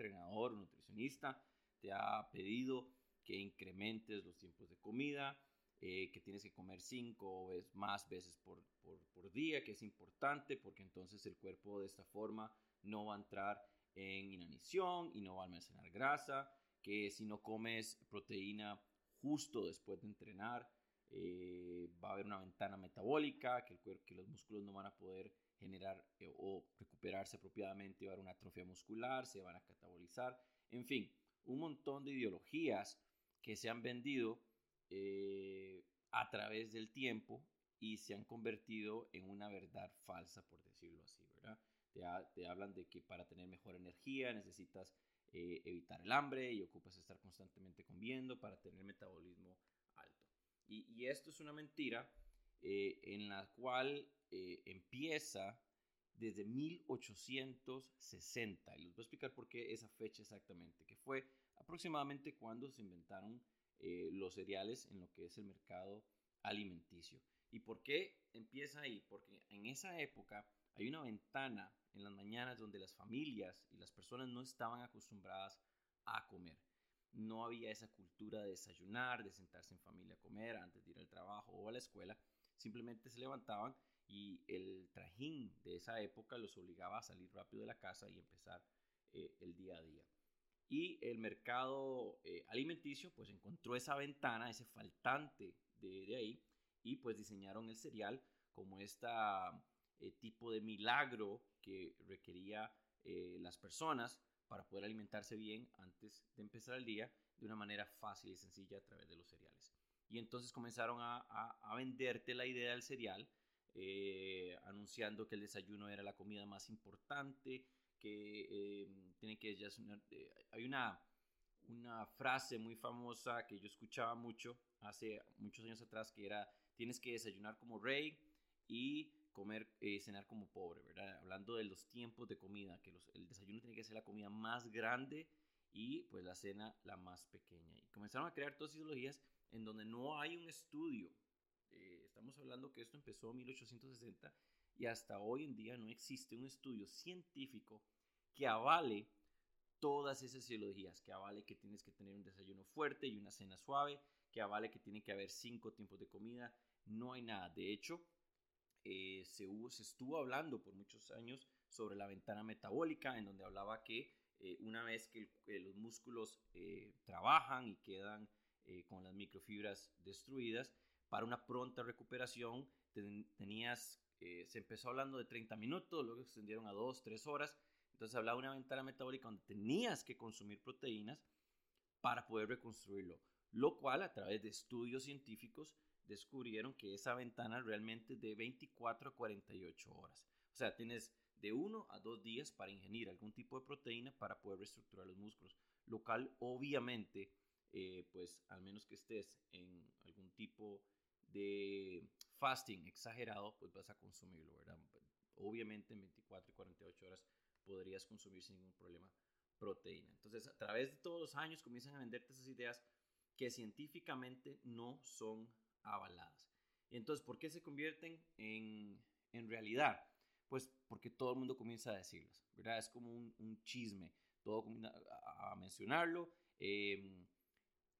entrenador nutricionista te ha pedido que incrementes los tiempos de comida, eh, que tienes que comer cinco o más veces por, por, por día, que es importante porque entonces el cuerpo de esta forma no va a entrar en inanición y no va a almacenar grasa que si no comes proteína justo después de entrenar, eh, va a haber una ventana metabólica, que, el cuerpo, que los músculos no van a poder generar eh, o recuperarse apropiadamente, va a una atrofia muscular, se van a catabolizar, en fin, un montón de ideologías que se han vendido eh, a través del tiempo y se han convertido en una verdad falsa, por decirlo así, ¿verdad? Te, te hablan de que para tener mejor energía necesitas eh, evitar el hambre y ocupas estar constantemente comiendo para tener metabolismo alto. Y, esto es una mentira eh, en la cual eh, empieza desde 1860. Y les voy a explicar por qué esa fecha exactamente, que fue aproximadamente cuando se inventaron los cereales en lo que es el mercado alimenticio. ¿Y por qué empieza ahí? Porque en esa época hay una ventana en las mañanas donde las familias y las personas no estaban acostumbradas a comer. No había esa cultura de desayunar, de sentarse en familia a comer antes de ir al trabajo o a la escuela. Simplemente se levantaban y el trajín de esa época los obligaba a salir rápido de la casa y empezar eh, el día a día. Y el mercado eh, alimenticio pues encontró esa ventana, ese faltante de, ahí y pues diseñaron el cereal como esta eh, tipo de milagro que requería las personas para poder alimentarse bien antes de empezar el día de una manera fácil y sencilla a través de los cereales. Y entonces comenzaron a, a, venderte la idea del cereal, eh, anunciando que el desayuno era la comida más importante, que tiene que ya hay una una frase muy famosa que yo escuchaba mucho hace muchos años atrás que era tienes que desayunar como rey y comer, eh, cenar como pobre, ¿verdad? Hablando de los tiempos de comida, que el desayuno tiene que ser la comida más grande y pues la cena la más pequeña. Y comenzaron a crear todas ideologías en donde no hay un estudio. Eh, estamos hablando que esto empezó en 1860 y hasta hoy en día no existe un estudio científico que avale todas esas ideologías, que avale que tienes que tener un desayuno fuerte y una cena suave, que avale que tiene que haber cinco tiempos de comida. No hay nada. De hecho, eh, se, se, estuvo hablando por muchos años sobre la ventana metabólica, en donde hablaba que eh, una vez que los músculos trabajan y quedan con las microfibras destruidas, para una pronta recuperación tenías, se empezó hablando de 30 minutos, luego extendieron a 2, 3 horas, entonces hablaba de una ventana metabólica donde tenías que consumir proteínas para poder reconstruirlo, lo cual a través de estudios científicos descubrieron que esa ventana realmente es de 24 a 48 horas. O sea, tienes de 1 a 2 días para ingerir algún tipo de proteína para poder reestructurar los músculos, lo cual obviamente, eh, pues al menos que estés en algún tipo de fasting exagerado, pues vas a consumirlo, ¿verdad? Obviamente en 24 y 48 horas podrías consumir sin ningún problema proteína. Entonces, a través de todos los años comienzan a venderte esas ideas que científicamente no son avaladas. Y entonces, ¿por qué se convierten en, en realidad? Pues porque todo el mundo comienza a decirlas, ¿verdad? Es como un, chisme, todo comienza a, mencionarlo. Em,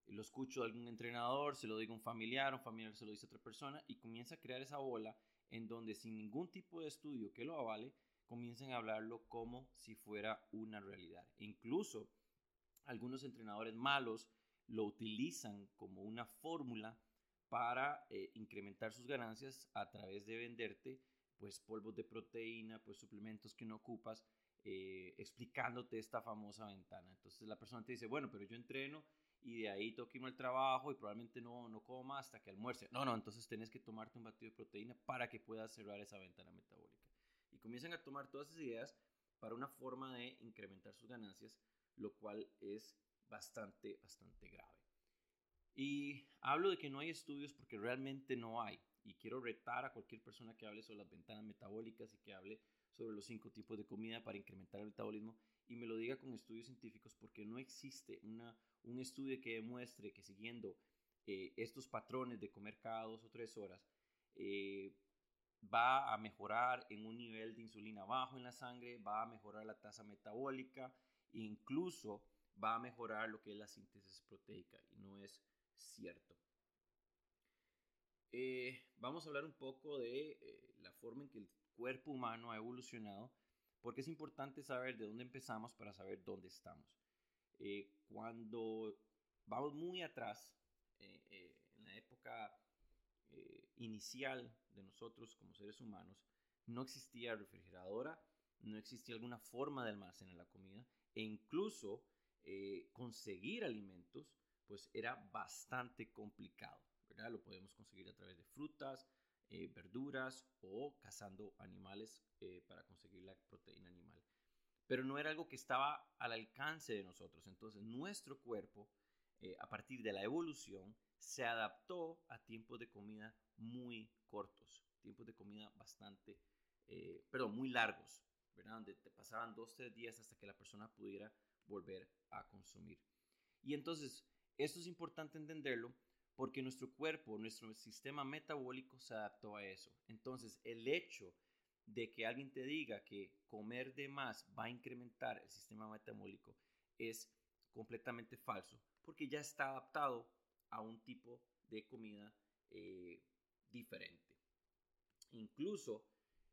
lo escucho de algún entrenador, se lo digo a un familiar, un familiar se lo dice a otra persona y comienza a crear esa bola en donde sin ningún tipo de estudio que lo avale, comienzan a hablarlo como si fuera una realidad. Incluso algunos entrenadores malos lo utilizan como una fórmula para eh, incrementar sus ganancias a través de venderte pues polvos de proteína, pues suplementos que no ocupas, eh, explicándote esta famosa ventana. Entonces la persona te dice, bueno, pero yo entreno y de ahí toco al trabajo y probablemente no, no como hasta que almuerce. No, no, entonces tienes que tomarte un batido de proteína para que puedas cerrar esa ventana metabólica. Y comienzan a tomar todas esas ideas para una forma de incrementar sus ganancias, lo cual es bastante, bastante grave. Y hablo de que no hay estudios porque realmente no hay. Y quiero retar a cualquier persona que hable sobre las ventanas metabólicas y que hable sobre los cinco tipos de comida para incrementar el metabolismo y me lo diga con estudios científicos porque no existe una, un estudio que demuestre que siguiendo eh, estos patrones de comer cada dos o tres horas, eh, va a mejorar en un nivel de insulina bajo en la sangre, va a mejorar la tasa metabólica, incluso va a mejorar lo que es la síntesis proteica, y no es cierto. Eh, vamos a hablar un poco de la forma en que el cuerpo humano ha evolucionado, porque es importante saber de dónde empezamos para saber dónde estamos. cuando vamos muy atrás, eh, eh, en la época eh, inicial de nosotros como seres humanos, no existía refrigeradora, no existía alguna forma de almacenar la comida e incluso conseguir alimentos pues era bastante complicado, ¿verdad? Lo podemos conseguir a través de frutas, verduras o cazando animales para conseguir la proteína animal. Pero no era algo que estaba al alcance de nosotros. Entonces nuestro cuerpo eh, a partir de la evolución, se adaptó a tiempos de comida muy cortos, tiempos de comida bastante, eh, perdón, muy largos, ¿verdad? Donde te pasaban dos, tres días hasta que la persona pudiera volver a consumir. Y entonces, esto es importante entenderlo porque nuestro cuerpo, nuestro sistema metabólico se adaptó a eso. Entonces, el hecho de que alguien te diga que comer de más va a incrementar el sistema metabólico es completamente falso porque ya está adaptado a un tipo de comida eh, diferente. Incluso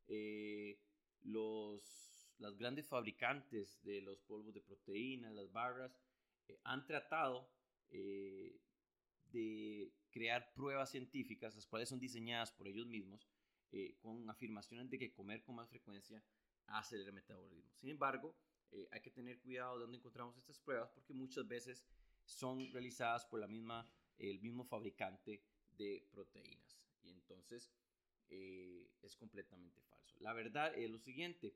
eh, los, las grandes fabricantes de los polvos de proteína, las barras, eh, han tratado de crear pruebas científicas, las cuales son diseñadas por ellos mismos, con afirmaciones de que comer con más frecuencia acelera el metabolismo. Sin embargo, hay que tener cuidado de dónde encontramos estas pruebas porque muchas veces son realizadas por la misma, el mismo fabricante de proteínas. Y entonces eh, es completamente falso. La verdad es lo siguiente,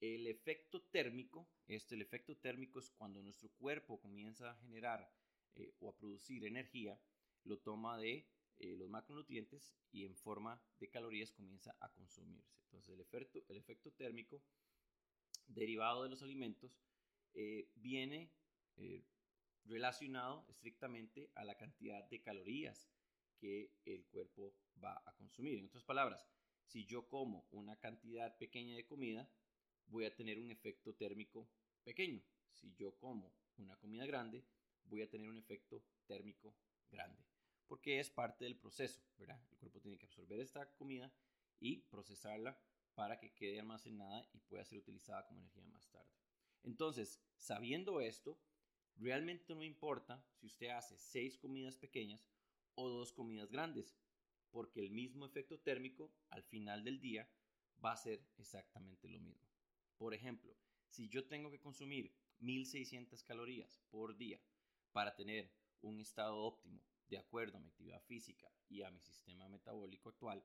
el efecto térmico, este, el efecto térmico es cuando nuestro cuerpo comienza a generar eh, o a producir energía, lo toma de eh, los macronutrientes y en forma de calorías comienza a consumirse. Entonces el efecto, el efecto térmico derivado de los alimentos viene relacionado estrictamente a la cantidad de calorías que el cuerpo va a consumir. En otras palabras, si yo como una cantidad pequeña de comida, voy a tener un efecto térmico pequeño. Si yo como una comida grande, voy a tener un efecto térmico grande. Porque es parte del proceso, ¿verdad? El cuerpo tiene que absorber esta comida y procesarla para que quede almacenada y pueda ser utilizada como energía más tarde. Entonces, sabiendo esto, Realmente no importa si usted hace seis comidas pequeñas o dos comidas grandes, porque el mismo efecto térmico al final del día va a ser exactamente lo mismo. Por ejemplo, si yo tengo que consumir 1600 calorías por día para tener un estado óptimo de acuerdo a mi actividad física y a mi sistema metabólico actual,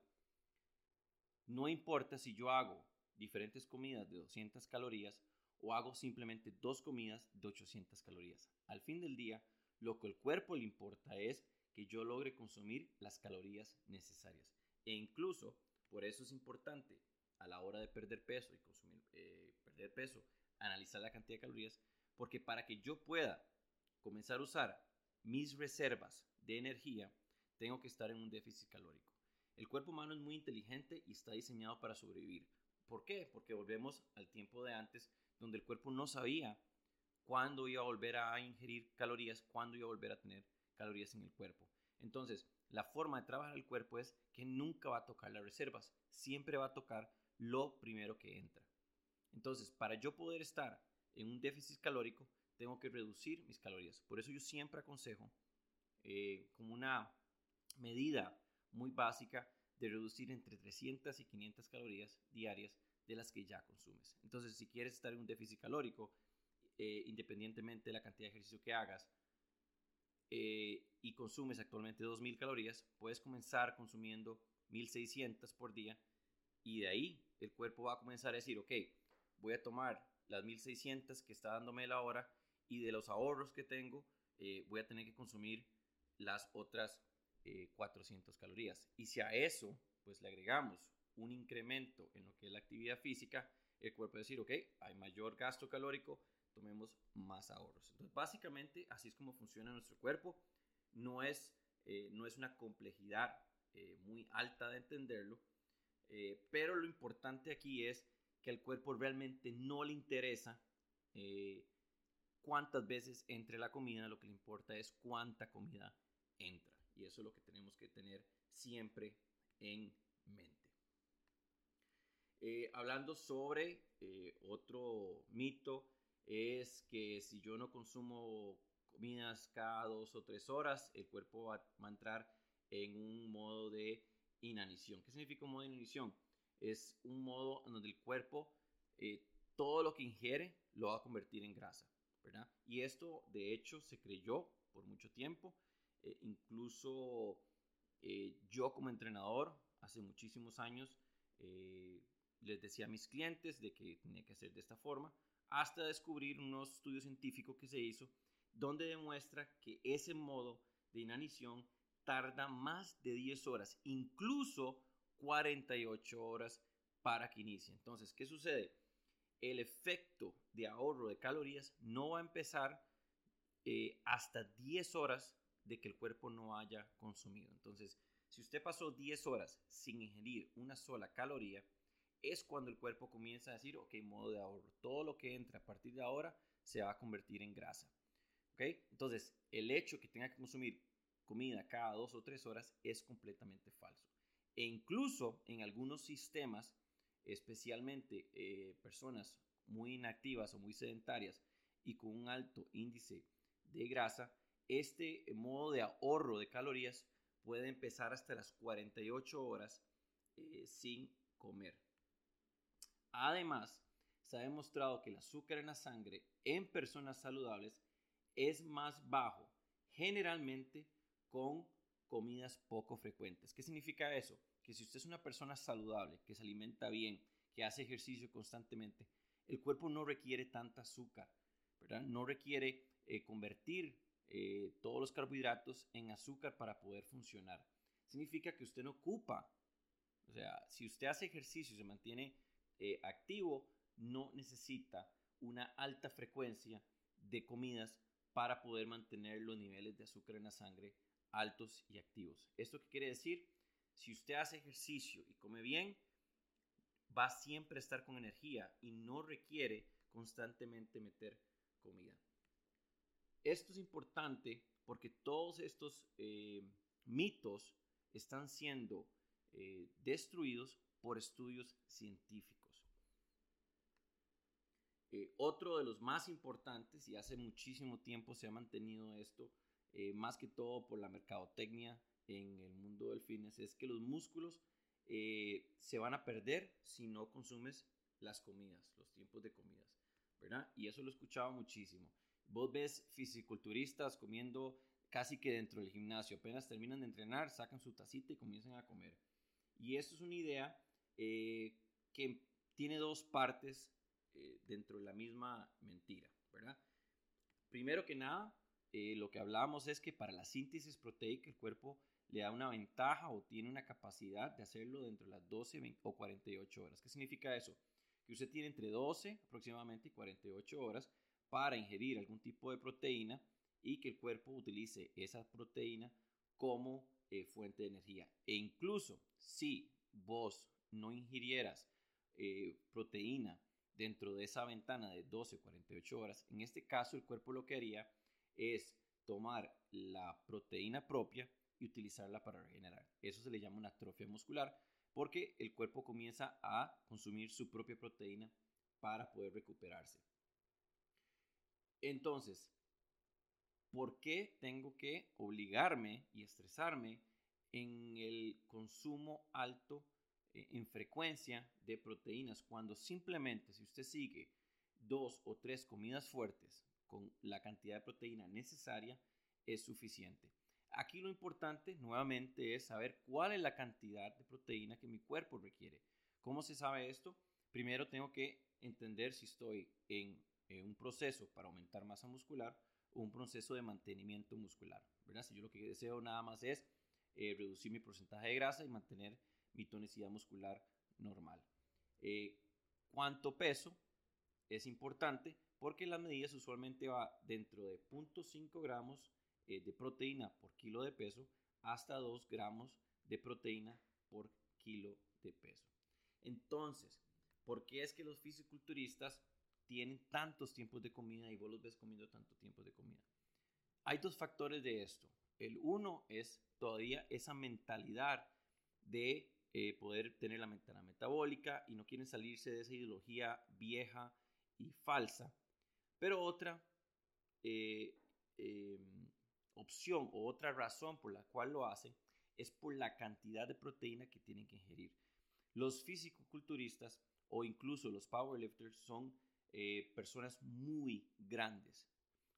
no importa si yo hago diferentes comidas de 200 calorías o hago simplemente dos comidas de 800 calorías. Al fin del día, lo que el cuerpo le importa es que yo logre consumir las calorías necesarias. E incluso, por eso es importante a la hora de perder peso y consumir, eh, perder peso, analizar la cantidad de calorías, porque para que yo pueda comenzar a usar mis reservas de energía, tengo que estar en un déficit calórico. El cuerpo humano es muy inteligente y está diseñado para sobrevivir. ¿Por qué? Porque volvemos al tiempo de antes donde el cuerpo no sabía cuándo iba a volver a ingerir calorías, cuándo iba a volver a tener calorías en el cuerpo. Entonces, la forma de trabajar el cuerpo es que nunca va a tocar las reservas, siempre va a tocar lo primero que entra. Entonces, para yo poder estar en un déficit calórico, tengo que reducir mis calorías. Por eso yo siempre aconsejo, eh, como una medida muy básica, de reducir entre 300 y 500 calorías diarias de las que ya consumes. Entonces, si quieres estar en un déficit calórico, eh, independientemente de la cantidad de ejercicio que hagas, eh, y consumes actualmente 2.000 calorías, puedes comenzar consumiendo 1.600 por día y de ahí el cuerpo va a comenzar a decir, ok, voy a tomar las 1.600 que está dándome la hora y de los ahorros que tengo eh, voy a tener que consumir las otras 400 calorías. Y si a eso pues le agregamos un incremento en lo que es la actividad física, el cuerpo decir, ok, hay mayor gasto calórico, tomemos más ahorros. Entonces, básicamente, así es como funciona nuestro cuerpo. No es no es una complejidad muy alta de entenderlo, pero lo importante aquí es que al cuerpo realmente no le interesa cuántas veces entre la comida, lo que le importa es cuánta comida entra. Y eso es lo que tenemos que tener siempre en mente. Eh, hablando sobre eh, otro mito, es que si yo no consumo comidas cada dos o tres horas, el cuerpo va, a entrar en un modo de inanición. ¿Qué significa un modo de inanición? Es un modo en donde el cuerpo eh, todo lo que ingiere lo va a convertir en grasa. Y esto, de hecho, se creyó por mucho tiempo. Eh, incluso eh, yo como entrenador, hace muchísimos años, eh, les decía a mis clientes de que tenía que hacer de esta forma, hasta descubrir un estudio científico que se hizo donde demuestra que ese modo de inanición tarda más de 10 horas, incluso 48 horas para que inicie. Entonces, ¿qué sucede? El efecto de ahorro de calorías no va a empezar eh, hasta 10 horas de que el cuerpo no haya consumido. Entonces, si usted pasó 10 horas sin ingerir una sola caloría, es cuando el cuerpo comienza a decir, ok, modo de ahorro. Todo lo que entra a partir de ahora se va a convertir en grasa. ¿Ok? Entonces, el hecho que tenga que consumir comida cada 2 o 3 horas es completamente falso. E incluso en algunos sistemas especialmente eh, personas muy inactivas o muy sedentarias y con un alto índice de grasa, este modo de ahorro de calorías puede empezar hasta las 48 horas eh, sin comer. Además, se ha demostrado que el azúcar en la sangre en personas saludables es más bajo, generalmente con comidas poco frecuentes. ¿Qué significa eso? Que si usted es una persona saludable, que se alimenta bien, que hace ejercicio constantemente, el cuerpo no requiere tanta azúcar, ¿verdad? No requiere eh, convertir eh, todos los carbohidratos en azúcar para poder funcionar. Significa que usted no ocupa, o sea, si usted hace ejercicio y se mantiene eh, activo, no necesita una alta frecuencia de comidas para poder mantener los niveles de azúcar en la sangre altos y activos. ¿Esto qué quiere decir? Si usted hace ejercicio y come bien, va siempre a estar con energía y no requiere constantemente meter comida. Esto es importante porque todos estos eh, mitos están siendo eh, destruidos por estudios científicos. Eh, otro de los más importantes, y hace muchísimo tiempo se ha mantenido esto, más que todo por la mercadotecnia en el mundo del fitness es que los músculos eh, se van a perder si no consumes las comidas, los tiempos de comidas, ¿verdad? Y eso lo he escuchado muchísimo. Vos ves fisiculturistas comiendo casi que dentro del gimnasio, apenas terminan de entrenar, sacan su tacita y comienzan a comer. Y esto es una idea eh, que tiene dos partes eh, dentro de la misma mentira, ¿verdad? Primero que nada, lo que hablábamos es que para la síntesis proteica el cuerpo le da una ventaja o tiene una capacidad de hacerlo dentro de las 12 o 48 horas. ¿Qué significa eso? Que usted tiene entre 12 aproximadamente y 48 horas para ingerir algún tipo de proteína y que el cuerpo utilice esa proteína como eh, fuente de energía. E incluso si vos no ingirieras eh, proteína dentro de esa ventana de 12 o 48 horas, en este caso el cuerpo lo que haría es tomar la proteína propia y utilizarla para regenerar. Eso se le llama una atrofia muscular porque el cuerpo comienza a consumir su propia proteína para poder recuperarse. Entonces, ¿por qué tengo que obligarme y estresarme en el consumo alto eh, en frecuencia de proteínas cuando simplemente si usted sigue dos o tres comidas fuertes con la cantidad de proteína necesaria es suficiente? Aquí lo importante nuevamente es saber cuál es la cantidad de proteína que mi cuerpo requiere. ¿Cómo se sabe esto? Primero tengo que entender si estoy en, un proceso para aumentar masa muscular o un proceso de mantenimiento muscular. ¿verdad? Si yo lo que deseo nada más es eh, reducir mi porcentaje de grasa y mantener mi tonicidad muscular normal. Eh, ¿Cuánto peso? Es importante porque las medidas usualmente va dentro de 0.5 gramos eh, de proteína por kilo de peso hasta 2 gramos de proteína por kilo de peso. Entonces, ¿por qué es que los fisiculturistas tienen tantos tiempos de comida y vos los ves comiendo tanto tiempo de comida? Hay dos factores de esto. El uno es todavía esa mentalidad de eh, poder tener la mentalidad metabólica y no quieren salirse de esa ideología vieja y falsa. Pero otra eh, em, opción o otra razón por la cual lo hacen es por la cantidad de proteína que tienen que ingerir. Los físico-culturistas o incluso los powerlifters son eh, personas muy grandes,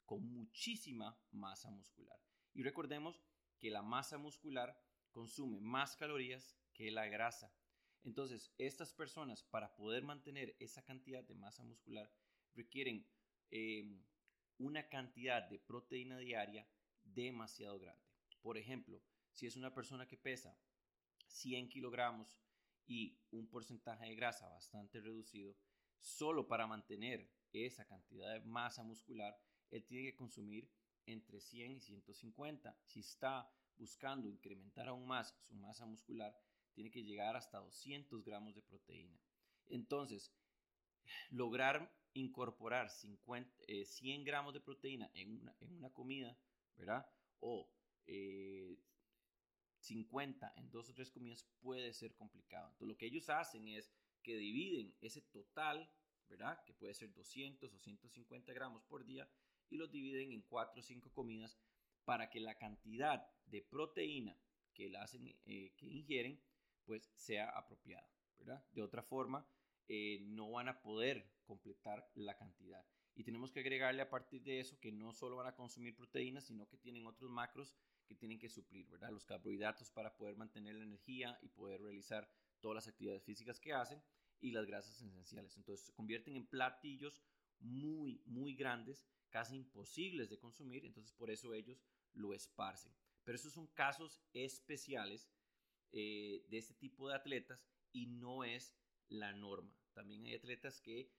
con muchísima masa muscular. Y recordemos que la masa muscular consume más calorías que la grasa. Entonces, estas personas para poder mantener esa cantidad de masa muscular requieren em, una cantidad de proteína diaria demasiado grande. Por ejemplo, si es una persona que pesa 100 kilogramos y un porcentaje de grasa bastante reducido, solo para mantener esa cantidad de masa muscular, él tiene que consumir entre 100 y 150. Si está buscando incrementar aún más su masa muscular, tiene que llegar hasta 200 gramos de proteína. Entonces, lograr incorporar 50, 100 eh, gramos de proteína en una, en una comida, ¿verdad? O 50 eh, en dos o tres comidas puede ser complicado. Entonces, lo que ellos hacen es que dividen ese total, ¿verdad? Que puede ser 200 o 150 gramos por día y los dividen en cuatro o cinco comidas para que la cantidad de proteína que, la hacen, eh, que ingieren pues sea apropiada, ¿verdad? De otra forma, eh, no van a poder completar la cantidad. Y tenemos que agregarle a partir de eso que no solo van a consumir proteínas, sino que tienen otros macros que tienen que suplir, ¿verdad? Los carbohidratos para poder mantener la energía y poder realizar todas las actividades físicas que hacen y las grasas esenciales. Entonces se convierten en platillos muy, muy grandes, casi imposibles de consumir, entonces por eso ellos lo esparcen. Pero esos son casos especiales eh, de este tipo de atletas y no es la norma. También hay atletas que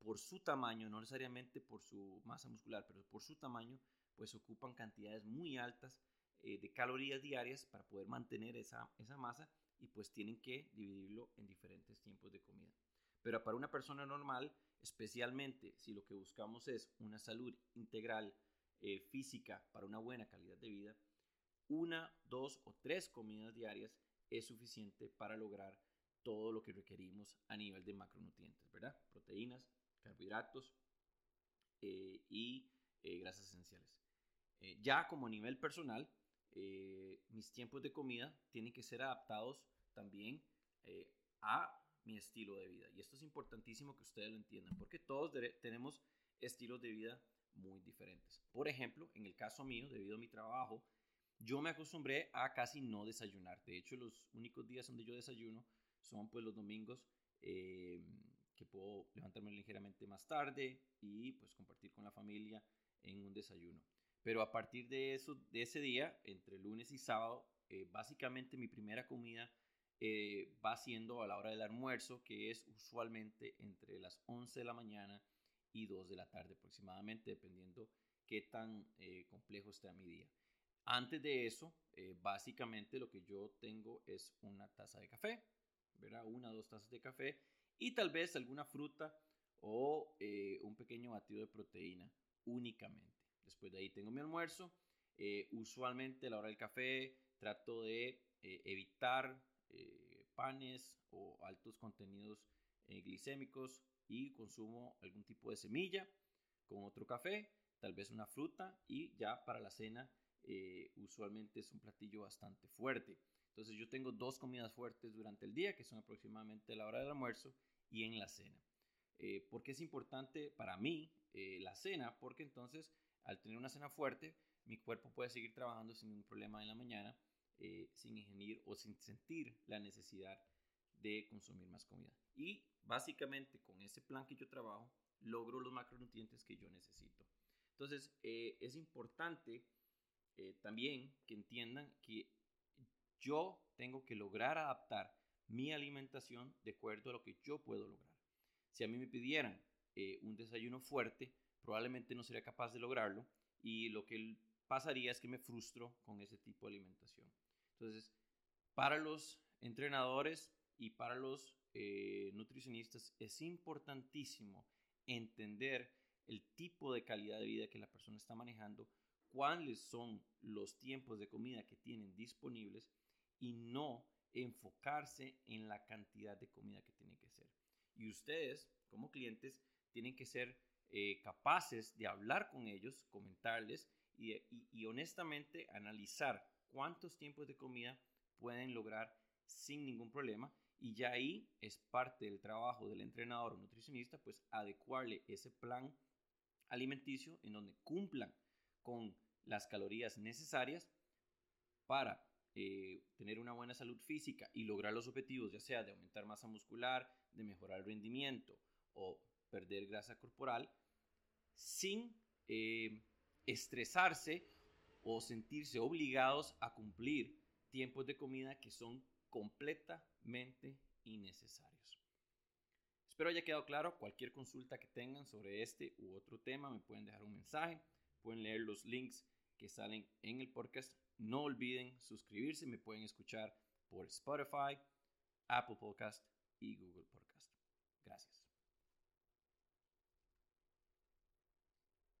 por su tamaño, no necesariamente por su masa muscular, pero por su tamaño, pues ocupan cantidades muy altas eh, de calorías diarias para poder mantener esa, esa masa y pues tienen que dividirlo en diferentes tiempos de comida. Pero para una persona normal, especialmente si lo que buscamos es una salud integral eh, física para una buena calidad de vida, una, dos o tres comidas diarias es suficiente para lograr todo lo que requerimos a nivel de macronutrientes, ¿verdad? Proteínas, carbohidratos eh, y eh, grasas esenciales. Eh, ya como a nivel personal, mis tiempos de comida tienen que ser adaptados también a mi estilo de vida. Y esto es importantísimo que ustedes lo entiendan, porque todos tenemos estilos de vida muy diferentes. Por ejemplo, en el caso mío, debido a mi trabajo, yo me acostumbré a casi no desayunar. De hecho, los únicos días donde yo desayuno son pues los domingos eh, que puedo levantarme ligeramente más tarde y pues compartir con la familia en un desayuno. Pero a partir de, eso, de ese día, entre lunes y sábado, eh, básicamente mi primera comida eh, va siendo a la hora del almuerzo, que es usualmente entre las 11 de la mañana y 2 de la tarde aproximadamente, dependiendo qué tan complejo esté mi día. Antes de eso, eh, básicamente lo que yo tengo es una taza de café, ¿verdad? Una o dos tazas de café y tal vez alguna fruta o eh, un pequeño batido de proteína únicamente. Después de ahí tengo mi almuerzo. Eh, usualmente a la hora del café trato de evitar panes o altos contenidos glicémicos y consumo algún tipo de semilla con otro café, tal vez una fruta y ya para la cena eh, usualmente es un platillo bastante fuerte. Entonces yo tengo dos comidas fuertes durante el día, que son aproximadamente la hora del almuerzo y en la cena. Eh, ¿Por qué es importante para mí eh, la cena? Porque entonces al tener una cena fuerte, mi cuerpo puede seguir trabajando sin ningún problema en la mañana, sin ingerir o sin sentir la necesidad de consumir más comida. Y básicamente con ese plan que yo trabajo, logro los macronutrientes que yo necesito. Entonces es importante eh, también que entiendan que yo tengo que lograr adaptar mi alimentación de acuerdo a lo que yo puedo lograr. Si a mí me pidieran eh, un desayuno fuerte, probablemente no sería capaz de lograrlo y lo que pasaría es que me frustro con ese tipo de alimentación. Entonces, para los entrenadores y para los eh, nutricionistas es importantísimo entender el tipo de calidad de vida que la persona está manejando, cuáles son los tiempos de comida que tienen disponibles y no enfocarse en la cantidad de comida que tiene que ser. Y ustedes, como clientes, tienen que ser eh, capaces de hablar con ellos, comentarles y, honestamente analizar cuántos tiempos de comida pueden lograr sin ningún problema. Y ya ahí es parte del trabajo del entrenador o nutricionista, pues adecuarle ese plan alimenticio en donde cumplan con las calorías necesarias para eh, tener una buena salud física y lograr los objetivos, ya sea de aumentar masa muscular, de mejorar el rendimiento o perder grasa corporal, sin eh, estresarse o sentirse obligados a cumplir tiempos de comida que son completamente innecesarios. Espero haya quedado claro. Cualquier consulta que tengan sobre este u otro tema me pueden dejar un mensaje, pueden leer los links que salen en el podcast no olviden suscribirse, me pueden escuchar por Spotify, Apple Podcast y Google Podcast. Gracias.